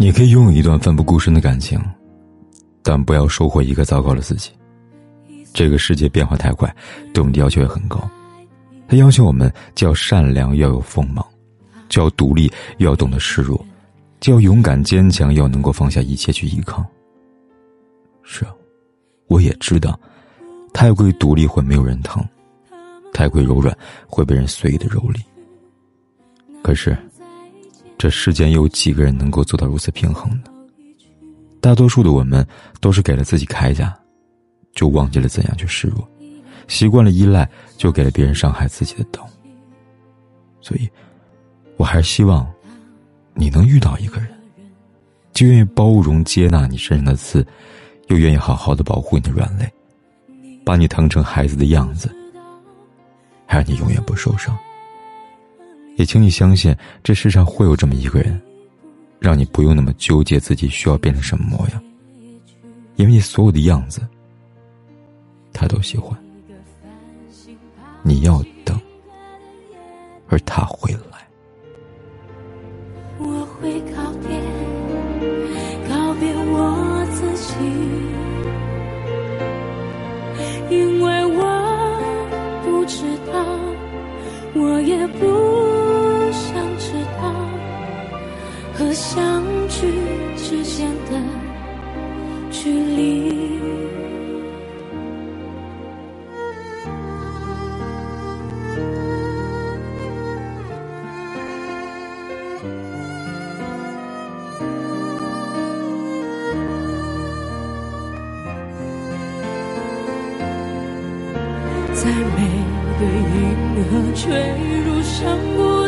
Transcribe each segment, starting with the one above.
你可以拥有一段奋不顾身的感情，但不要收获一个糟糕的自己。这个世界变化太快，对我们的要求也很高。他要求我们既要善良，要有锋芒；既要独立，又要懂得示弱；既要勇敢坚强，又要能够放下一切去依靠。是啊，我也知道，太过于独立会没有人疼，太过于柔软会被人随意的蹂躏。可是。这世间有几个人能够做到如此平衡呢？大多数的我们都是给了自己铠甲，就忘记了怎样去示弱；习惯了依赖，就给了别人伤害自己的刀。所以，我还是希望你能遇到一个人，既愿意包容接纳你身上的刺，又愿意好好的保护你的软肋，把你疼成孩子的样子，还让你永远不受伤。也请你相信，这世上会有这么一个人，让你不用那么纠结自己需要变成什么模样，因为你所有的样子，他都喜欢。你要等，而他会来。我会告别，告别我自己，因为我不知道，我也不。相聚之间的距离，在每个银河坠入山谷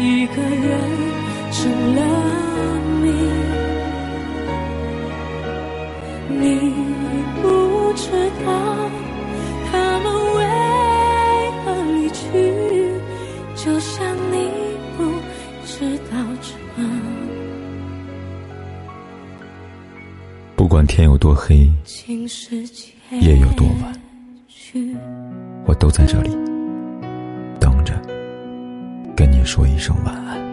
一个人成了谜，你不知道他们为何离去，就像你不知道这。不管天有多黑，夜有多晚，我都在这里。说一声晚安。